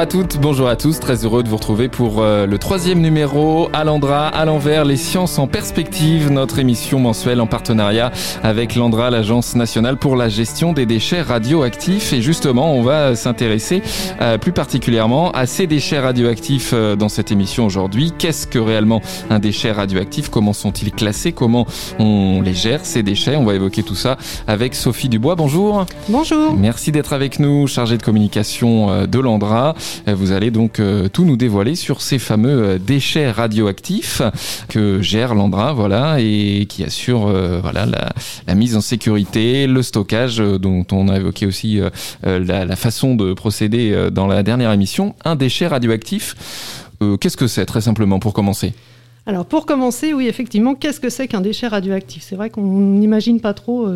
à toutes, bonjour à tous, très heureux de vous retrouver pour euh, le troisième numéro à l'Andra, à l'envers, les sciences en perspective, notre émission mensuelle en partenariat avec l'Andra, l'Agence nationale pour la gestion des déchets radioactifs. Et justement, on va s'intéresser euh, plus particulièrement à ces déchets radioactifs euh, dans cette émission aujourd'hui. Qu'est-ce que réellement un déchet radioactif? Comment sont-ils classés? Comment on les gère, ces déchets? On va évoquer tout ça avec Sophie Dubois. Bonjour. Bonjour. Merci d'être avec nous, chargée de communication de l'Andra. Euh, vous allez donc euh, tout nous dévoiler sur ces fameux euh, déchets radioactifs que gère l'Andra, voilà, et qui assure voilà la, mise en sécurité, le stockage, dont on a évoqué aussi la, façon de procéder dans la dernière émission. Un déchet radioactif, qu'est-ce que c'est très simplement pour commencer? Alors pour commencer, oui, effectivement, qu'est-ce que c'est qu'un déchet radioactif? C'est vrai qu'on n'imagine pas trop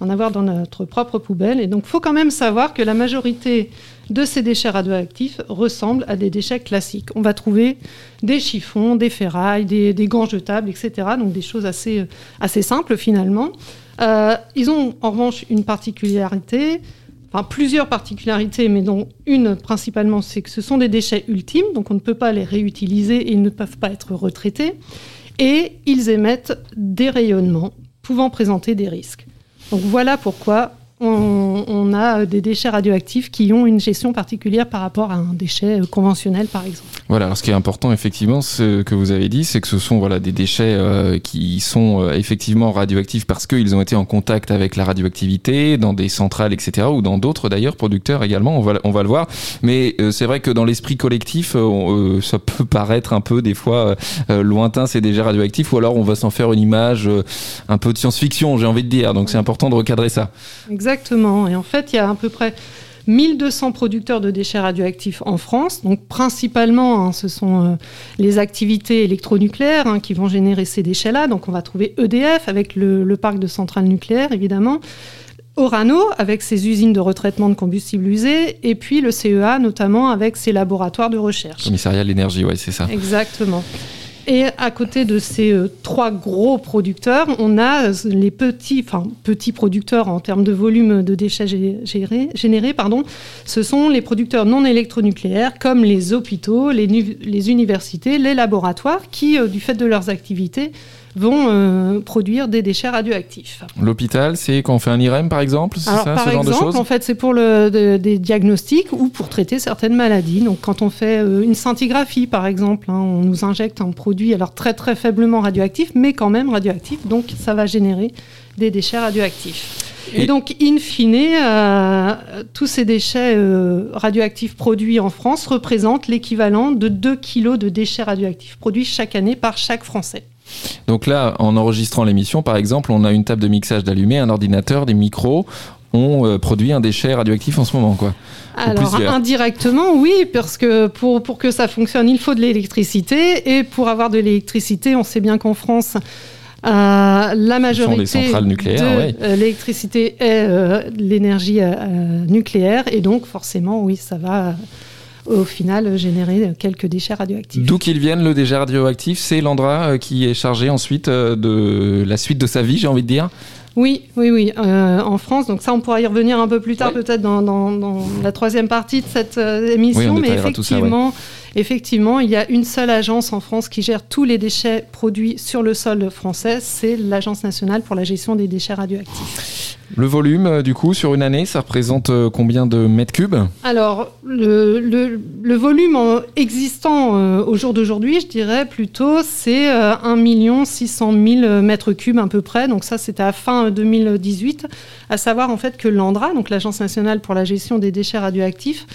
en avoir dans notre propre poubelle. Et donc il faut quand même savoir que la majorité de ces déchets radioactifs ressemblent à des déchets classiques. On va trouver des chiffons, des ferrailles, des, gants jetables, etc. Donc des choses assez, assez simples finalement. Euh, ils ont en revanche une particularité, enfin plusieurs particularités, mais dont une principalement, c'est que ce sont des déchets ultimes, donc on ne peut pas les réutiliser et ils ne peuvent pas être retraités. Et ils émettent des rayonnements pouvant présenter des risques. Donc voilà pourquoi on, a des déchets radioactifs qui ont une gestion particulière par rapport à un déchet conventionnel, par exemple. Voilà, alors ce qui est important, effectivement, ce que vous avez dit, c'est que ce sont voilà, des déchets euh, qui sont euh, effectivement radioactifs parce qu'ils ont été en contact avec la radioactivité dans des centrales, etc., ou dans d'autres d'ailleurs, producteurs également, on va, on va le voir. Mais euh, c'est vrai que dans l'esprit collectif, ça peut paraître un peu des fois lointain, ces déchets radioactifs, ou alors on va s'en faire une image un peu de science-fiction, j'ai envie de dire. Donc c'est important de recadrer ça. Exactement. Exactement. Et en fait, il y a à peu près 1200 producteurs de déchets radioactifs en France. Donc principalement, hein, ce sont euh, les activités électronucléaires hein, qui vont générer ces déchets-là. Donc on va trouver EDF avec le, parc de centrales nucléaires, évidemment. Orano avec ses usines de retraitement de combustibles usés, et puis le CEA notamment avec ses laboratoires de recherche. Commissariat de l'énergie, oui, c'est ça. Exactement. Et à côté de ces euh, trois gros producteurs, on a euh, les petits, enfin petits producteurs en termes de volume de déchets générés, pardon. Ce sont les producteurs non électronucléaires comme les hôpitaux, les, universités, les laboratoires qui, euh, du fait de leurs activités, vont euh, produire des déchets radioactifs. L'hôpital, c'est quand on fait un IRM par exemple ça, Par ce exemple, genre de en fait, c'est pour le, des diagnostics ou pour traiter certaines maladies. Donc, quand on fait euh, une scintigraphie, par exemple, hein, on nous injecte un produit alors très très faiblement radioactif, mais quand même radioactif. Donc, ça va générer des déchets radioactifs. Et, donc, in fine, euh, tous ces déchets radioactifs produits en France représentent l'équivalent de 2 kilos de déchets radioactifs produits chaque année par chaque Français. Donc là, en enregistrant l'émission, par exemple, on a une table de mixage d'allumés, un ordinateur, des micros. On euh, produit un déchet radioactif en ce moment, quoi. Alors indirectement, oui, parce que pour, pour que ça fonctionne, il faut de l'électricité. Et pour avoir de l'électricité, on sait bien qu'en France, euh, la majorité de euh, l'électricité est l'énergie nucléaire. Et donc, forcément, oui, ça va au final générer quelques déchets radioactifs. D'où qu'ils viennent, le déchet radioactif, c'est l'Andra euh, qui est chargé ensuite euh, de la suite de sa vie, j'ai envie de dire oui, oui, oui, euh, en France. Donc ça, on pourra y revenir un peu plus tard, peut-être dans, la troisième partie de cette émission. mais effectivement, effectivement, il y a une seule agence en France qui gère tous les déchets produits sur le sol français. C'est l'Agence nationale pour la gestion des déchets radioactifs. Le volume, euh, du coup, sur une année, ça représente euh, combien de mètres cubes? Alors, le, volume existant euh, au jour d'aujourd'hui, je dirais plutôt, c'est 1 600 000 mètres cubes à peu près. Donc ça, c'était à fin 2018. À savoir, en fait, que l'ANDRA, donc l'Agence nationale pour la gestion des déchets radioactifs,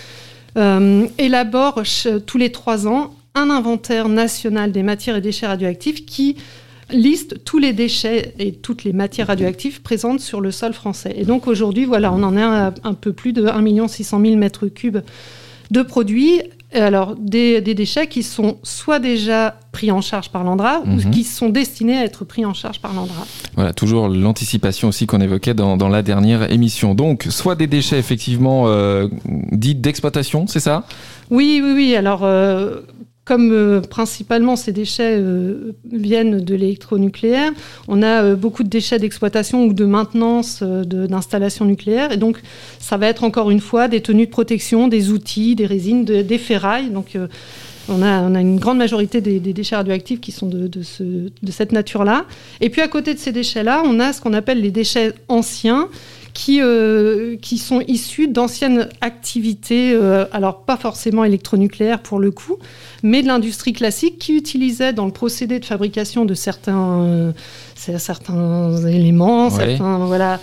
élabore tous les trois ans un inventaire national des matières et déchets radioactifs qui liste tous les déchets et toutes les matières radioactives présentes sur le sol français. Et donc aujourd'hui, voilà, on en a un peu plus de 1 600 000 mètres cubes de produits. Alors, des, déchets qui sont soit déjà pris en charge par l'Andra ou mhm. qui sont destinés à être pris en charge par l'Andra. Voilà, toujours l'anticipation aussi qu'on évoquait dans, la dernière émission. Donc, soit des déchets effectivement euh, dits d'exploitation, c'est ça? Oui, oui, oui. Alors, euh, comme principalement ces déchets viennent de l'électronucléaire, on a beaucoup de déchets d'exploitation ou de maintenance d'installations nucléaires. Et donc, ça va être encore une fois des tenues de protection, des outils, des résines, des ferrailles. Donc, on a, une grande majorité des, déchets radioactifs qui sont de, cette nature-là. Et puis à côté de ces déchets-là, on a ce qu'on appelle les déchets anciens, qui, euh, sont issus d'anciennes activités, euh, alors pas forcément électronucléaires pour le coup, mais de l'industrie classique qui utilisait dans le procédé de fabrication de certains, euh, certains éléments, certains, voilà,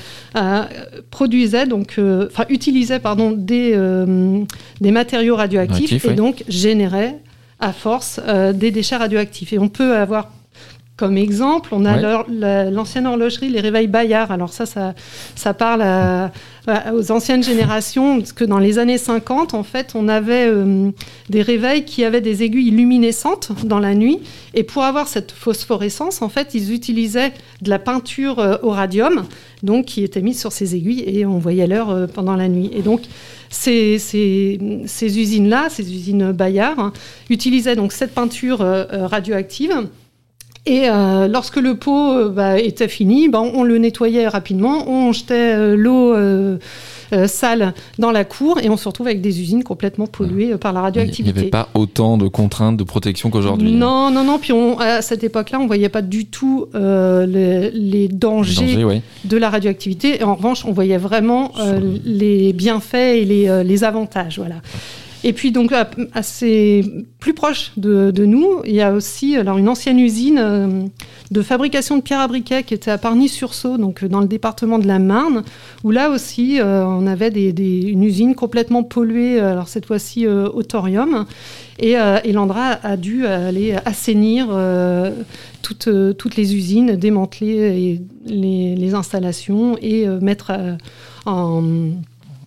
produisait donc, enfin utilisait pardon des, des matériaux radioactifs et donc générait à force des déchets radioactifs. Et on peut avoir comme exemple, on a l'ancienne horlogerie, les réveils Bayard. Alors ça, ça, parle aux anciennes générations, parce que dans les années 50, en fait, on avait euh, des réveils qui avaient des aiguilles luminescentes dans la nuit. Et pour avoir cette phosphorescence, en fait, ils utilisaient de la peinture euh, au radium, donc qui était mise sur ces aiguilles, et on voyait l'heure pendant la nuit. Et donc, ces, usines-là, ces usines Bayard, hein, utilisaient donc cette peinture euh, euh, radioactive. Et euh, lorsque le pot bah, était fini, bah, on le nettoyait rapidement, on jetait l'eau euh, salles dans la cour et on se retrouve avec des usines complètement polluées euh, par la radioactivité. Il n'y avait pas autant de contraintes de protection qu'aujourd'hui. Non, non, non. Puis à cette époque-là, on ne voyait pas du tout euh, les, dangers, de la radioactivité. Et en revanche, on voyait vraiment les bienfaits et les, les avantages. Voilà. Et puis donc assez plus proche de, nous, il y a aussi alors une ancienne usine euh, de fabrication de pierres à briquet qui était à Parny-sur-Sault, donc dans le département de la Marne, où là aussi euh, on avait une usine complètement polluée, alors cette fois-ci euh, au thorium, et, Landra a dû aller assainir toutes, les usines, démanteler les installations et mettre en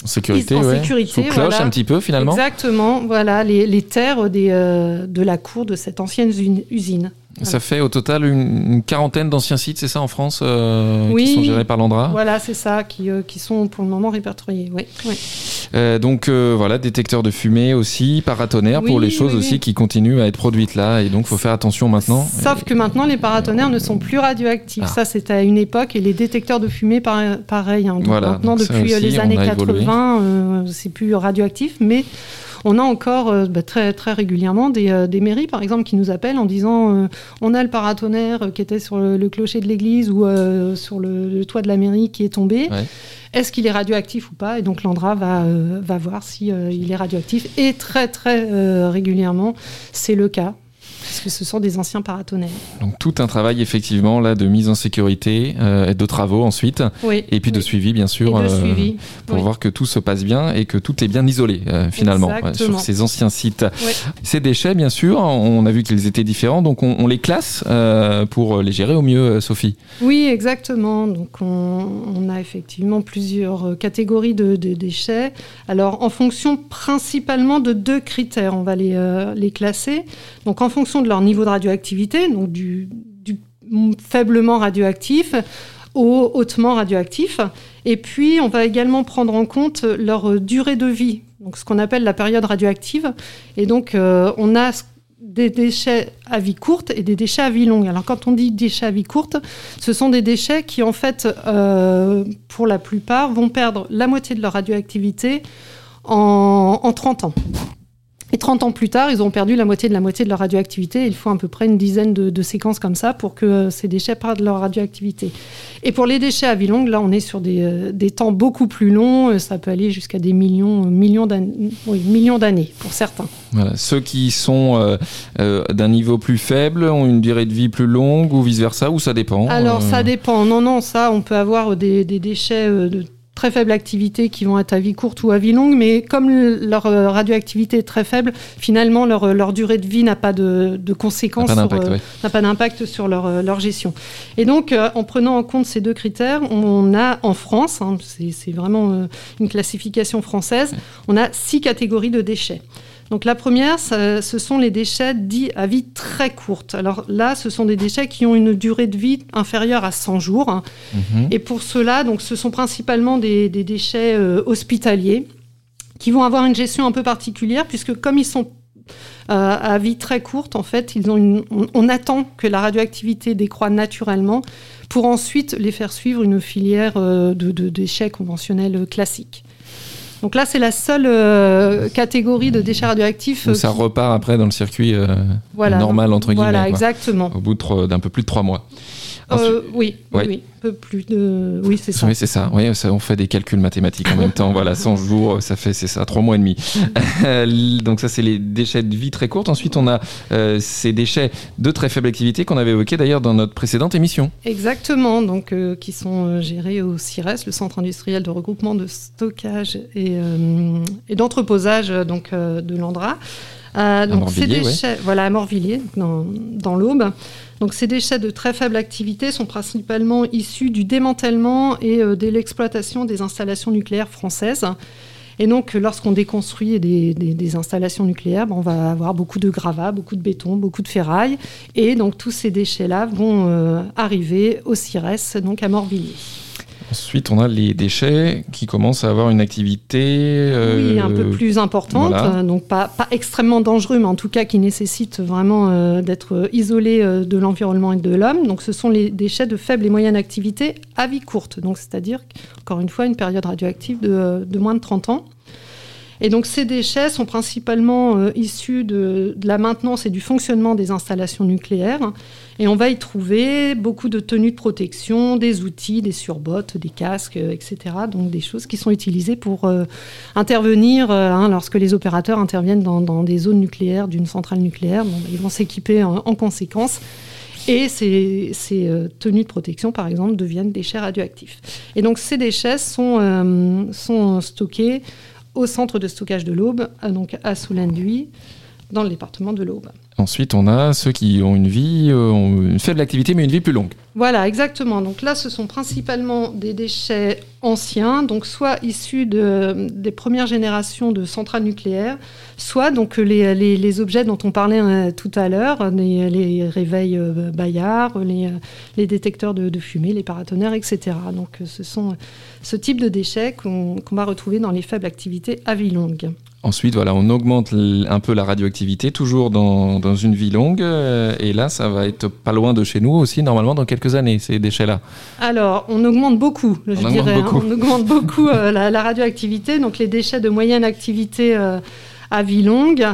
sécurité, en sécurité, cloche un petit peu finalement. Exactement, voilà les, les terres des, euh, de la cour de cette ancienne usine. Ça fait au total une, quarantaine d'anciens sites, c'est ça en France, euh, qui sont gérés par l'Andra Voilà, c'est ça, qui, euh, qui, sont pour le moment répertoriés. Oui, euh, donc voilà, détecteurs de fumée aussi, paratonnerres pour les choses aussi qui continuent à être produites là, et donc il faut faire attention maintenant. Sauf que maintenant les paratonnerres ne sont plus radioactifs. Ah. Ça c'était à une époque, et les détecteurs de fumée pareil. Hein. maintenant depuis les années 80, c'est plus radioactif, mais on a encore euh, bah, très, très régulièrement euh, des, mairies, par exemple, qui nous appellent en disant euh, on a le paratonnerre qui était sur le, clocher de l'église ou sur le, toit de la mairie qui est tombé. Est-ce qu'il est radioactif ou pas? Et donc l'Andra va, va voir s'il si, il est radioactif. Et très très régulièrement, c'est le cas parce que ce sont des anciens paratonnerres. Donc tout un travail effectivement là de mise en sécurité euh, et de travaux ensuite, oui, et puis de suivi bien sûr, euh, pour voir que tout se passe bien et que tout est bien isolé euh, finalement sur ces anciens sites. Ces déchets bien sûr, on a vu qu'ils étaient différents, donc on, les classe pour les gérer au mieux, Sophie. Oui, exactement. Donc on, a effectivement plusieurs catégories de, déchets. Alors en fonction principalement de deux critères, on va les, les classer. Donc en fonction de leur niveau de radioactivité, donc du, faiblement radioactif au hautement radioactif. Et puis, on va également prendre en compte leur durée de vie, donc ce qu'on appelle la période radioactive. Et donc, euh, on a des déchets à vie courte et des déchets à vie longue. Alors, quand on dit déchets à vie courte, ce sont des déchets qui, en fait, euh, pour la plupart, vont perdre la moitié de leur radioactivité en, en 30 ans. Et 30 ans plus tard, ils ont perdu la moitié de la moitié de leur radioactivité. Il faut à peu près une dizaine de, séquences comme ça pour que euh, ces déchets perdent leur radioactivité. Et pour les déchets à vie longue, là, on est sur des, euh, des temps beaucoup plus longs. Euh, ça peut aller jusqu'à des millions, millions d'années, oui, millions d'années pour certains. Voilà. Ceux qui sont d'un niveau plus faible ont une durée de vie plus longue ou vice-versa, ou ça dépend Alors, ça dépend. Non, non, ça, on peut avoir des, des déchets de très faible activité qui vont être à vie courte ou à vie longue, mais comme leur euh, radioactivité est très faible, finalement leur, euh, leur durée de vie n'a pas de, de conséquences, n'a pas d'impact sur, leur, euh, leur, gestion. Et donc, en prenant en compte ces deux critères, on a en France, hein, c'est vraiment une classification française, on a six catégories de déchets. Donc la première, ce sont les déchets dits à vie très courte. Alors là, ce sont des déchets qui ont une durée de vie inférieure à 100 jours. Mhm. Et pour cela, donc, ce sont principalement des, déchets euh, hospitaliers qui vont avoir une gestion un peu particulière puisque comme ils sont à vie très courte, en fait, ils ont on, attend que la radioactivité décroît naturellement pour ensuite les faire suivre une filière de, de déchets conventionnels classiques. Donc là, c'est la seule euh, catégorie de déchets radioactifs. Où ça repart après dans le circuit euh, normal, entre guillemets. Voilà, exactement. Au bout d'un peu plus de trois mois. Euh, oui, oui, un peu plus de. Oui, c'est ça. Oui, c'est ça. Oui, ça, on fait des calculs mathématiques en même temps. Voilà, 100 jours, ça fait, c'est ça, 3 mois et demi. Donc, ça, c'est les déchets de vie très courte. Ensuite, on a euh, ces déchets de très faible activité qu'on avait évoqués d'ailleurs dans notre précédente émission. Exactement. Donc, euh, qui sont gérés au CIRES, le Centre industriel de regroupement de stockage et, et d'entreposage donc, de l'Andra. donc, ces déchets, voilà, à Morvilliers, dans, dans l'Aube. Ces déchets de très faible activité sont principalement issus du démantèlement et euh, de l'exploitation des installations nucléaires françaises. Et donc, lorsqu'on déconstruit des, installations nucléaires, ben, on va avoir beaucoup de gravats, beaucoup de béton, beaucoup de ferraille. Et donc, tous ces déchets-là vont euh, arriver au CIRES, donc à Morvilliers. Ensuite, on a les déchets qui commencent à avoir une activité. Euh, oui, un peu plus importante. Donc, pas, pas, extrêmement dangereux, mais en tout cas qui nécessite vraiment euh, d'être isolé euh, de l'environnement et de l'homme. Donc, ce sont les déchets de faible et moyenne activité à vie courte. Donc, c'est-à-dire, encore une fois, une période radioactive de, de moins de 30 ans. Et donc ces déchets sont principalement euh, issus de, la maintenance et du fonctionnement des installations nucléaires. Et on va y trouver beaucoup de tenues de protection, des outils, des surbottes, des casques, euh, etc. Donc des choses qui sont utilisées pour euh, intervenir hein, lorsque les opérateurs interviennent dans, des zones nucléaires d'une centrale nucléaire. Bon, ils vont s'équiper en, conséquence. Et ces, tenues de protection, par exemple, deviennent déchets radioactifs. Et donc ces déchets sont stockés au centre de stockage de l'Aube, donc à Soulanduy, dans le département de l'Aube. Ensuite, on a ceux qui ont une vie, euh, une faible activité, mais une vie plus longue. Voilà, exactement. Donc là, ce sont principalement des déchets anciens, donc soit issus de, des premières générations de centrales nucléaires, soit donc les, les, objets dont on parlait euh, tout à l'heure, les, les, réveils euh, Bayard, les, les détecteurs de, fumée, les paratonnerres, etc. Donc ce sont ce type de déchets qu'on va retrouver dans les faibles activités à vie longue. Ensuite, voilà, on augmente un peu la radioactivité, toujours dans, dans une vie longue. Euh, et là, ça va être pas loin de chez nous aussi, normalement, dans quelques années, ces déchets-là. Alors, on augmente beaucoup, je on dirais. Hein. on augmente beaucoup euh, la, radioactivité. Donc, les déchets de moyenne activité euh, à vie longue.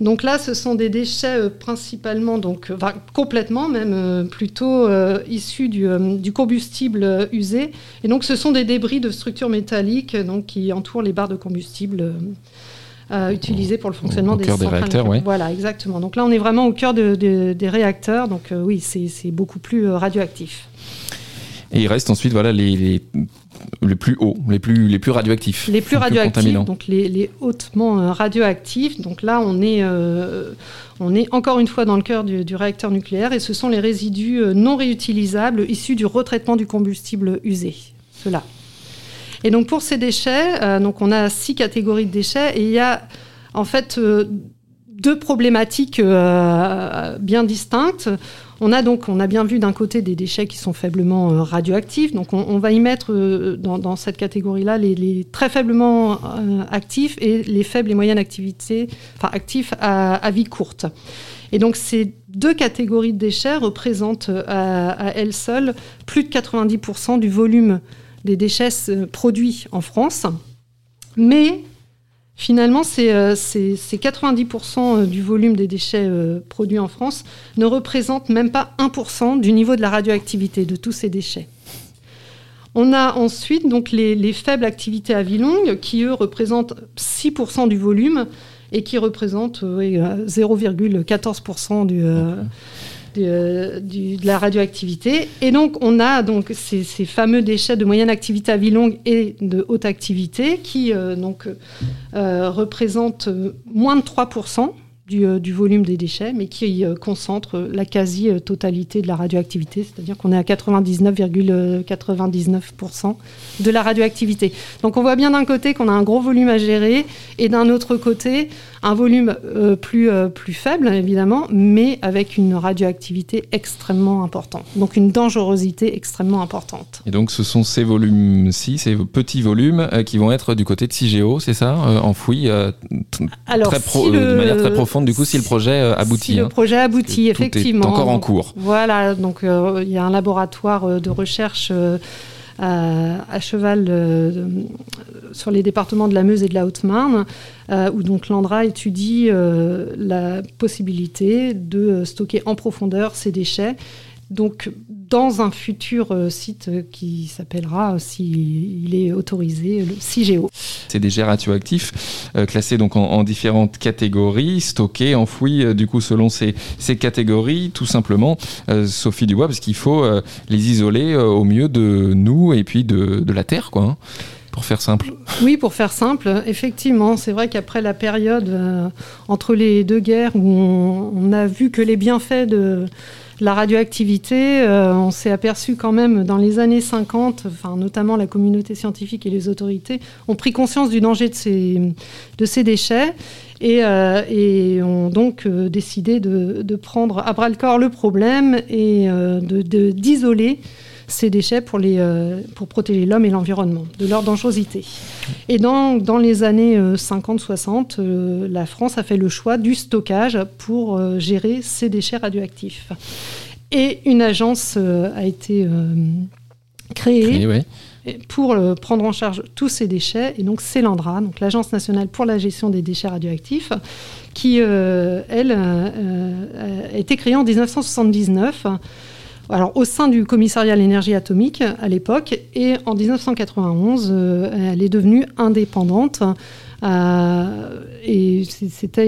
Donc là, ce sont des déchets principalement, donc complètement même plutôt issus du, du, combustible usé. Et donc, ce sont des débris de structures métalliques donc, qui entourent les barres de combustible euh, utilisés pour le fonctionnement des, des réacteurs. Oui. Voilà, exactement. Donc là, on est vraiment au cœur des réacteurs. Donc euh, oui, c'est beaucoup plus euh, radioactif. Et il reste ensuite voilà, les, les, plus hauts, les plus, les plus radioactifs. Les plus radioactifs, donc les, hautement radioactifs. Donc là, on est, on est encore une fois dans le cœur du, du, réacteur nucléaire et ce sont les résidus non réutilisables issus du retraitement du combustible usé. Cela. Et donc pour ces déchets, euh, donc on a six catégories de déchets et il y a en fait euh, deux problématiques euh, bien distinctes. On a donc, on a bien vu d'un côté des déchets qui sont faiblement radioactifs. Donc, on, va y mettre dans, cette catégorie-là les, très faiblement actifs et les faibles et moyennes activités, enfin actifs à, vie courte. Et donc, ces deux catégories de déchets représentent à, à elles seules plus de 90% du volume des déchets euh, produits en France. Mais finalement, c'est 90% euh, euh, du volume des déchets produits en France ne représentent même pas 1% du niveau de la radioactivité de tous ces déchets. On a ensuite donc les, faibles activités à vie longue qui, eux, représentent 6% du volume et qui représentent 0,14% du, de, de, la radioactivité. Et donc, on a donc ces, fameux déchets de moyenne activité à vie longue et de haute activité qui euh, donc, euh, représentent moins de 3% du, euh, du, volume des déchets, mais qui concentrent la quasi-totalité de la radioactivité, c'est-à-dire qu'on est à 99,99% de la radioactivité. Donc on voit bien d'un côté qu'on a un gros volume à gérer, et d'un autre côté, un volume plus, plus faible évidemment, mais avec une radioactivité extrêmement importante, donc une dangerosité extrêmement importante. Et donc ce sont ces volumes-ci, ces petits volumes qui vont être du côté de CIGEO, c'est ça, enfouis Alors, très de manière très profonde du coup si le projet aboutit. Si le hein. projet aboutit, effectivement. Est encore en cours. Voilà, donc il y a un laboratoire de recherche à, cheval euh, sur les départements de la Meuse et de la Haute-Marne, euh, où donc l'Andra étudie euh, la possibilité de stocker en profondeur ces déchets donc dans un futur euh, site qui s'appellera, s'il est autorisé, le CIGEO. C'est des jets radioactifs euh, classés donc en, différentes catégories, stockés, enfouis, euh, du coup selon ces, catégories, tout simplement, Sophie Dubois, parce qu'il faut les isoler au mieux de nous et puis de, la Terre, quoi. Hein, pour faire simple. Oui, pour faire simple, effectivement, c'est vrai qu'après la période entre les deux guerres où on, a vu que les bienfaits de, la radioactivité, euh, on s'est aperçu quand même dans les années 50, enfin, notamment la communauté scientifique et les autorités, ont pris conscience du danger de ces, déchets et, euh, ont donc euh, décidé de, prendre à bras le corps le problème et d'isoler ces déchets pour, les, euh, pour protéger l'homme et l'environnement de leur dangerosité. Et dans, dans les années 50-60, euh, euh, la France a fait le choix du stockage pour gérer ces déchets radioactifs. Et une agence a été créée. pour prendre en charge tous ces déchets. Et donc, c'est l'ANDRA, donc l'Agence nationale pour la gestion des déchets radioactifs, qui, elle, a été créée en 1979 alors, au sein du commissariat à l'énergie atomique à l'époque, et en 1991, euh, elle est devenue indépendante. Euh, et c'était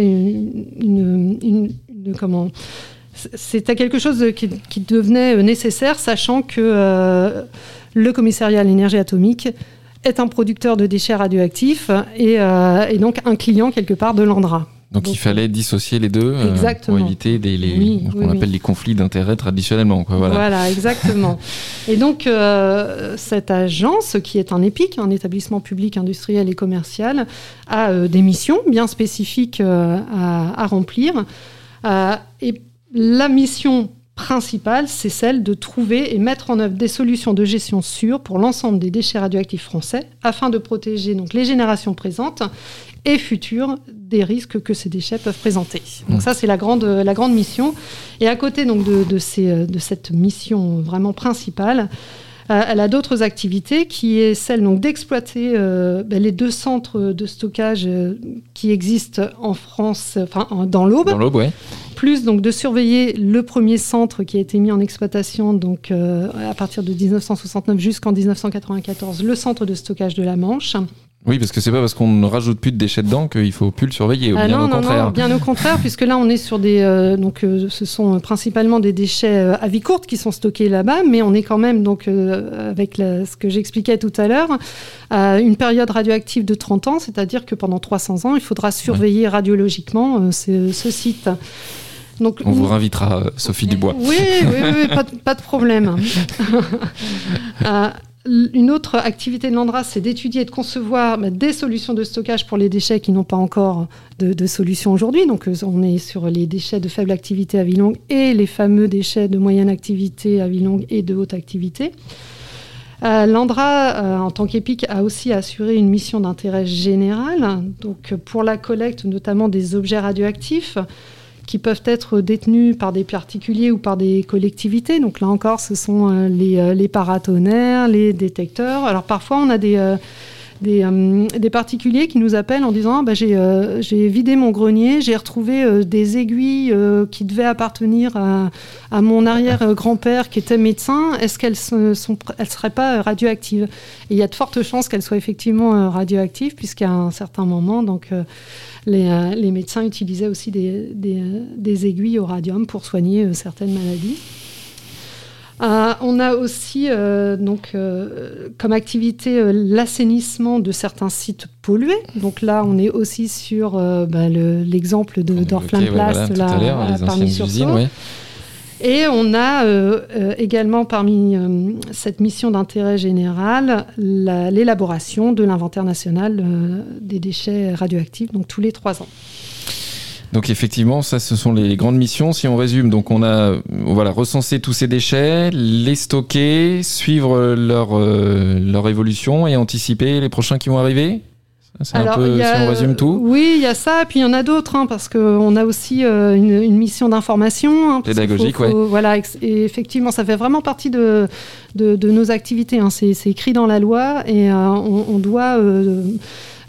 quelque chose qui, devenait nécessaire, sachant que euh, le commissariat à l'énergie atomique est un producteur de déchets radioactifs et, et donc un client quelque part de l'Andra. Donc, il fallait dissocier les deux euh, pour éviter des, les, ce qu'on appelle les conflits d'intérêts traditionnellement. voilà. exactement. et donc euh, cette agence, qui est un EPIC, un établissement public industriel et commercial, a euh, des missions bien spécifiques à, remplir. et la mission principale, c'est celle de trouver et mettre en œuvre des solutions de gestion sûres pour l'ensemble des déchets radioactifs français, afin de protéger donc les générations présentes et futures des risques que ces déchets peuvent présenter. Donc ça, c'est la grande, la grande mission. Et à côté donc, de, ces, de cette mission vraiment principale, euh, elle a d'autres activités qui est celle donc d'exploiter euh, ben, les deux centres de stockage euh, qui existent en France, enfin dans l'Aube. Dans l'Aube, oui. Plus donc de surveiller le premier centre qui a été mis en exploitation donc à partir de 1969 jusqu'en 1994, le centre de stockage de la Manche. Oui, parce que c'est pas parce qu'on ne rajoute plus de déchets dedans qu'il faut plus le surveiller. Ah bien non, au contraire. Non, bien au contraire, puisque là on est sur des, euh, donc euh, ce sont principalement des déchets euh, à vie courte qui sont stockés là-bas, mais on est quand même donc avec ce que j'expliquais tout à l'heure, à une période radioactive de 30 ans, c'est-à-dire que pendant 300 ans, il faudra surveiller radiologiquement ce, site. Donc, on vous réinvitera, Sophie Dubois. Oui, oui, oui, pas, pas, de problème. Une autre activité de l'ANDRA, c'est d'étudier et de concevoir bah, des solutions de stockage pour les déchets qui n'ont pas encore de, solution aujourd'hui. Donc, euh, on est sur les déchets de faible activité à vie longue et les fameux déchets de moyenne activité à vie longue et de haute activité. Euh, L'ANDRA, euh, en tant qu'EPIC, a aussi assuré une mission d'intérêt général, donc pour la collecte notamment des objets radioactifs, qui peuvent être détenus par des particuliers ou par des collectivités. Donc là encore, ce sont euh, les, euh, les paratonnerres, les détecteurs. Alors parfois, on a des... Euh, des, particuliers qui nous appellent en disant ah, bah, j'ai vidé mon grenier, j'ai retrouvé des aiguilles qui devaient appartenir à, mon arrière-grand-père qui était médecin. Est-ce qu'elles ne seraient pas radioactives? Il y a de fortes chances qu'elles soient effectivement radioactives, puisqu'à un certain moment, donc, euh, les, médecins utilisaient aussi des, aiguilles au radium pour soigner euh, certaines maladies. Euh, on a aussi donc comme activité l'assainissement de certains sites pollués. Donc là, on est aussi sur bah, l'exemple de d'Orflin-Place parmi sur et on a euh, euh, également parmi euh, cette mission d'intérêt général l'élaboration de l'inventaire national des déchets radioactifs, donc tous les trois ans. Donc effectivement, ça, ce sont les grandes missions. Si on résume, donc on a voilà recensé tous ces déchets, les stocker, suivre leur leur évolution et anticiper les prochains qui vont arriver. C'est un peu, si on résume tout. Oui, il y a ça, puis il y en a d'autres, hein, parce qu'on a aussi euh, une, mission d'information. Hein, Pédagogique, oui. Voilà, et effectivement, ça fait vraiment partie de, de, nos activités. Hein. C'est écrit dans la loi et euh, on, doit euh,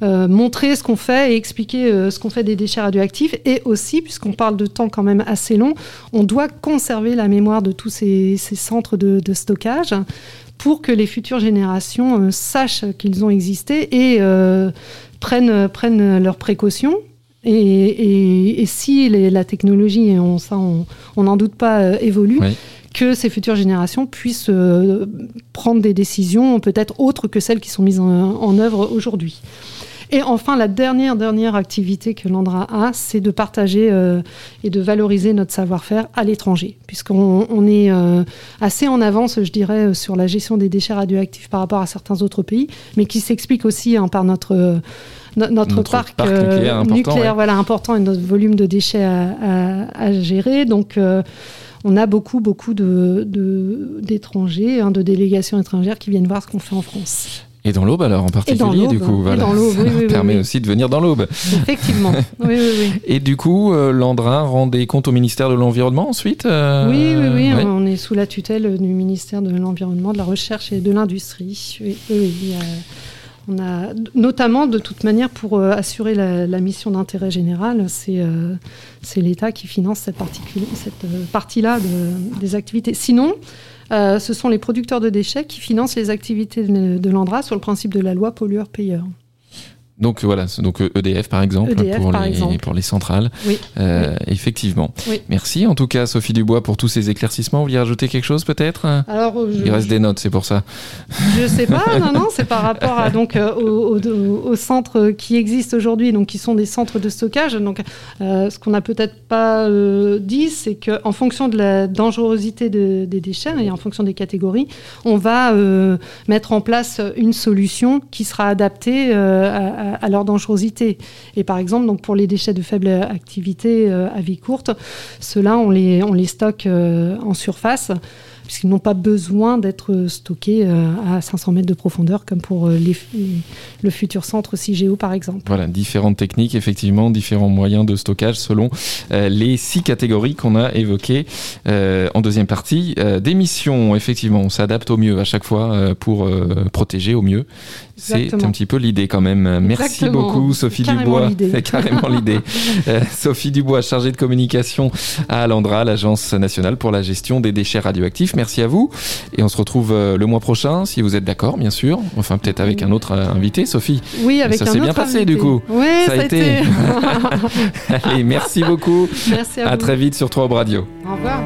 montrer ce qu'on fait et expliquer ce qu'on fait des déchets radioactifs. Et aussi, puisqu'on parle de temps quand même assez long, on doit conserver la mémoire de tous ces, centres de, stockage pour que les futures générations euh, sachent qu'ils ont existé et euh, prennent, prennent leurs précautions. Et, si la technologie, et on, ça on n'en doute pas, euh, évolue, que ces futures générations puissent prendre des décisions peut-être autres que celles qui sont mises en, en œuvre aujourd'hui. Et enfin, la dernière, dernière activité que l'Andra a, c'est de partager euh, et de valoriser notre savoir-faire à l'étranger, puisqu'on on est euh, assez en avance, je dirais, sur la gestion des déchets radioactifs par rapport à certains autres pays, mais qui s'explique aussi hein, par notre notre, parc, euh, nucléaire, voilà, important et notre volume de déchets à, gérer. Donc, on a beaucoup, beaucoup d'étrangers, de, hein, de délégations étrangères qui viennent voir ce qu'on fait en France. Et dans l'aube alors en particulier du coup voilà. ça permet aussi de venir dans l'aube. Effectivement. Et du coup euh, Landrin rend des comptes au ministère de l'environnement ensuite. Euh, oui oui oui on est sous la tutelle du ministère de l'environnement, de la recherche et de l'industrie. Oui, on a notamment de toute manière pour euh, assurer la, mission d'intérêt général, c'est c'est l'État qui finance cette partie cette partie là des activités. Sinon euh, ce sont les producteurs de déchets qui financent les activités de l'Andra sur le principe de la loi pollueur-payeur. Donc voilà, donc EDF e par exemple, e pour, les, pour les centrales. Oui. Euh, effectivement. Merci en tout cas Sophie Dubois pour tous ces éclaircissements. Vous vouliez rajouter quelque chose peut-être? Alors il reste des notes, c'est pour ça. Je sais pas, non non, c'est par rapport à donc euh, aux, centres qui existent aujourd'hui, donc qui sont des centres de stockage. Donc euh, ce qu'on n'a peut-être pas dit, c'est qu'en fonction de la dangerosité des déchets et en fonction des catégories, on va mettre en place une solution qui sera adaptée à à, leur dangerosité. Et par exemple, donc pour les déchets de faible activité euh, à vie courte, ceux-là, on les, on les stocke euh, en surface puisqu'ils n'ont pas besoin d'être stockés euh, à 500 mètres de profondeur, comme pour euh, le futur centre CIGEO, par exemple. Voilà, différentes techniques, effectivement, différents moyens de stockage selon euh, les six catégories qu'on a évoquées en deuxième partie. des missions, effectivement, on s'adapte au mieux à chaque fois pour protéger au mieux. C'est un petit peu l'idée quand même. Merci beaucoup, Sophie Dubois. C'est carrément l'idée. Sophie Dubois, chargée de communication à Alandra, l'Agence nationale pour la gestion des déchets radioactifs. Merci à vous. Et on se retrouve euh, le mois prochain, si vous êtes d'accord, bien sûr. Enfin, peut-être avec un autre euh, invité, Sophie. Oui, avec ça un autre Ça s'est bien passé, du coup. Oui, ça, a été. Allez, merci beaucoup. Merci à, à très vite sur 3 Radio. Au revoir.